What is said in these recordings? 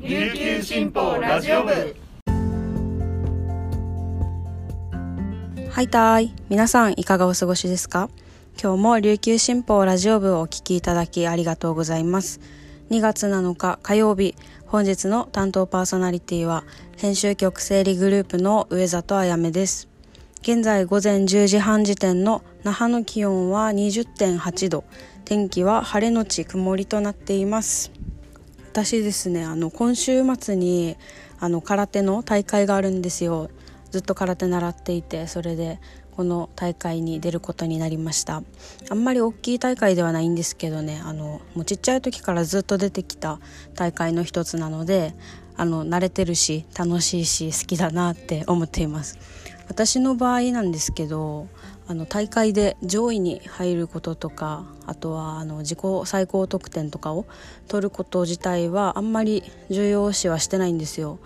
琉球新報ラジオ部。はいたい。皆さんいかがお過ごしですか？今日も琉球新報ラジオ部をお聞きいただきありがとうございます。2月7日火曜日。本日の担当パーソナリティは編集局整理グループの上里あやめです。現在午前10時半時点の那覇の気温は20.8度。天気は晴れのち曇りとなっています。私ですねあの今週末にあの空手の大会があるんですよ。ずっと空手習っていてそれでこの大会に出ることになりました。あんまり大きい大会ではないんですけどねあのもうちっちゃい時からずっと出てきた大会の一つなのであの慣れてるし楽しいし好きだなって思っています。私の場合なんですけどあの大会で上位に入ることとかあとはあの自己最高得点とかを取ること自体はあんまり重要視はしてないんですよ。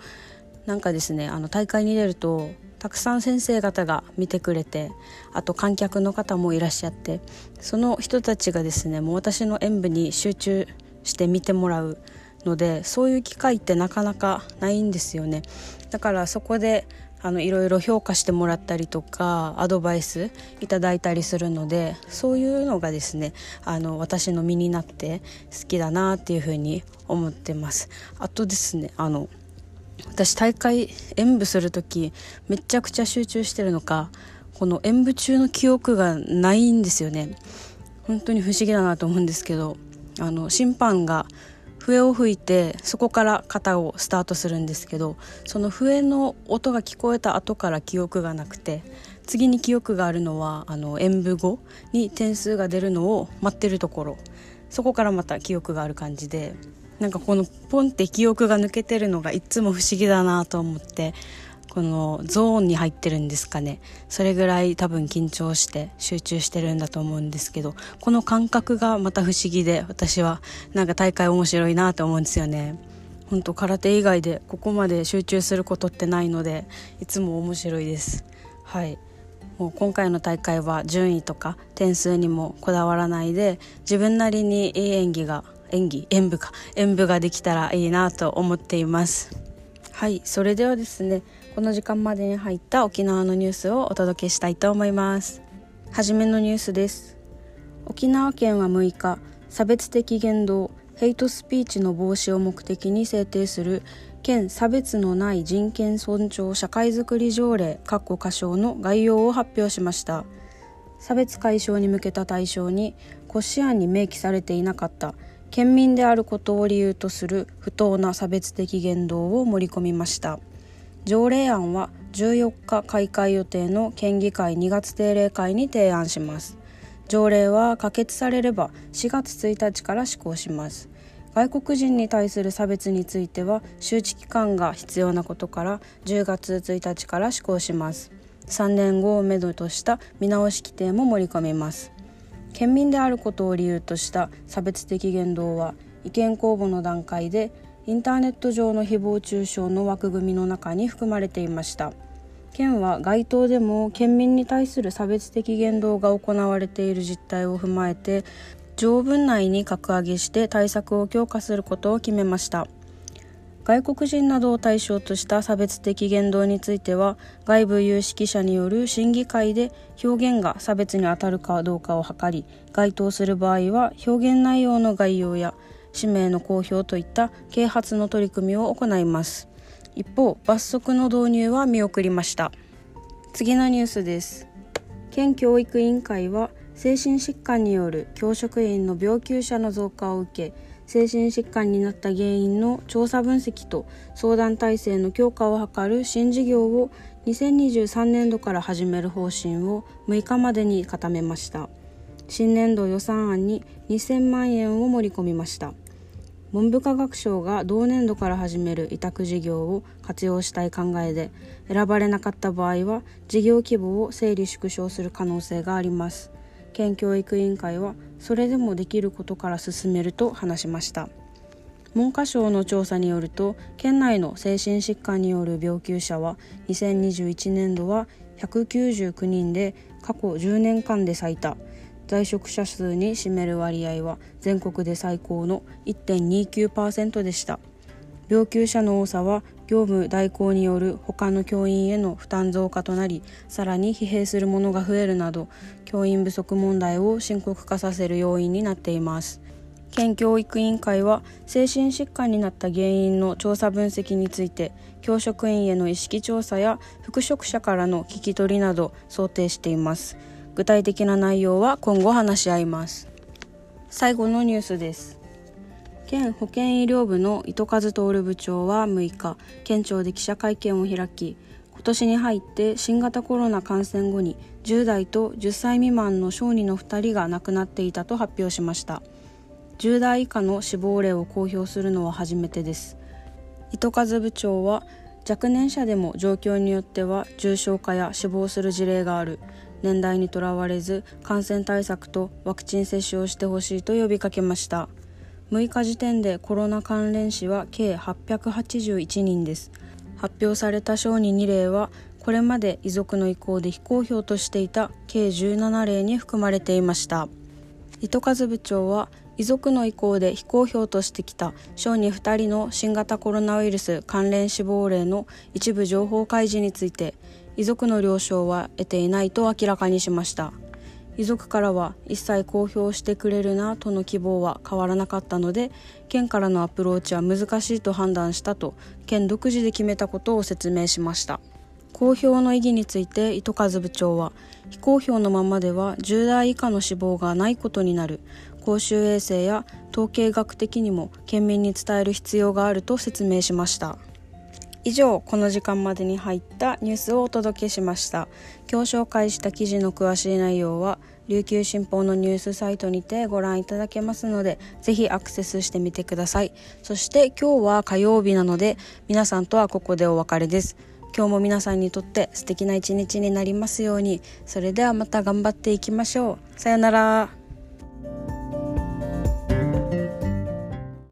なんかですねあの大会に出るとたくさん先生方が見てくれてあと観客の方もいらっしゃってその人たちがですねもう私の演舞に集中して見てもらうのでそういう機会ってなかなかないんですよねだからそこであのいろいろ評価してもらったりとかアドバイスいただいたりするのでそういうのがですねあの私の身になって好きだなっていうふうに思ってます。あとですねあの私大会演舞する時めちゃくちゃ集中してるのかこの演舞中の記憶がないんですよね。本当に不思議だなと思うんですけどあの審判が笛を吹いてそこから型をスタートするんですけどその笛の音が聞こえた後から記憶がなくて次に記憶があるのはあの演舞後に点数が出るのを待ってるところ。そこからまた記憶がある感じでなんかこのポンって記憶が抜けてるのがいつも不思議だなと思ってこのゾーンに入ってるんですかね。それぐらい多分緊張して集中してるんだと思うんですけどこの感覚がまた不思議で私はなんか大会面白いなと思うんですよね。本当空手以外でここまで集中することってないのでいつも面白いです。はい。もう今回の大会は順位とか点数にもこだわらないで自分なりにいい演技が演技演舞か演舞ができたらいいなと思っています。はい。それではですねこの時間までに入った沖縄のニュースをお届けしたいと思います。はじめのニュースです。沖縄県は6日差別的言動ヘイトスピーチの防止を目的に制定する県差別のない人権尊重社会づくり条例（括弧歌唱の概要を発表しました。差別解消に向けた対象に骨子案に明記されていなかった県民であることを理由とする不当な差別的言動を盛り込みました。条例案は14日開会予定の県議会2月定例会に提案します。条例は可決されれば4月1日から施行します。外国人に対する差別については周知期間が必要なことから10月1日から施行します。3年後をめどとした見直し規定も盛り込みます。県民であることを理由とした差別的言動は意見公募の段階でインターネット上の誹謗中傷の枠組みの中に含まれていました。県は該当でも県民に対する差別的言動が行われている実態を踏まえて条文内に格上げして対策を強化することを決めました。外国人などを対象とした差別的言動については外部有識者による審議会で表現が差別にあたるかどうかを図り該当する場合は表現内容の概要や氏名の公表といった啓発の取り組みを行います一方罰則の導入は見送りました次のニュースです県教育委員会は精神疾患による教職員の病休者の増加を受け精神疾患になった原因の調査分析と相談体制の強化を図る新事業を2023年度から始める方針を6日までに固めました新年度予算案に2000万円を盛り込みました文部科学省が同年度から始める委託事業を活用したい考えで選ばれなかった場合は事業規模を整理縮小する可能性があります。県教育委員会はそれでもできることから進めると話しました。文科省の調査によると県内の精神疾患による病休者は2021年度は199人で過去10年間で最多。在職者数に占める割合は全国で最高の1.29%でした。病休者の多さは業務代行による他の教員への負担増加となりさらに疲弊するものが増えるなど教員不足問題を深刻化させる要因になっています。県教育委員会は精神疾患になった原因の調査分析について教職員への意識調査や復職者からの聞き取りなど想定しています。具体的な内容は今後話し合います。最後のニュースです。県保健医療部の糸数徹部長は6日県庁で記者会見を開き今年に入って新型コロナ感染後に10代と10歳未満の小児の2人が亡くなっていたと発表しました。10代以下の死亡例を公表するのは初めてです。糸数部長は若年者でも状況によっては重症化や死亡する事例がある。年代にとらわれず感染対策とワクチン接種をしてほしいと呼びかけました。6日時点でコロナ関連死は計881人です。発表された小児2例はこれまで遺族の意向で非公表としていた計17例に含まれていました。糸数部長は遺族の意向で非公表としてきた小児2人の新型コロナウイルス関連死亡例の一部情報開示について遺族の了承は得ていないと明らかにしました。遺族からは一切公表してくれるなとの希望は変わらなかったので県からのアプローチは難しいと判断したと県独自で決めたことを説明しました。公表の意義について糸数部長は非公表のままでは10代以下の死亡がないことになる。公衆衛生や統計学的にも県民に伝える必要があると説明しました。以上この時間までに入ったニュースをお届けしました。今日紹介した記事の詳しい内容は琉球新報のニュースサイトにてご覧いただけますのでぜひアクセスしてみてください。そして今日は火曜日なので皆さんとはここでお別れです。今日も皆さんにとって素敵な一日になりますように。それではまた頑張っていきましょう。さよなら。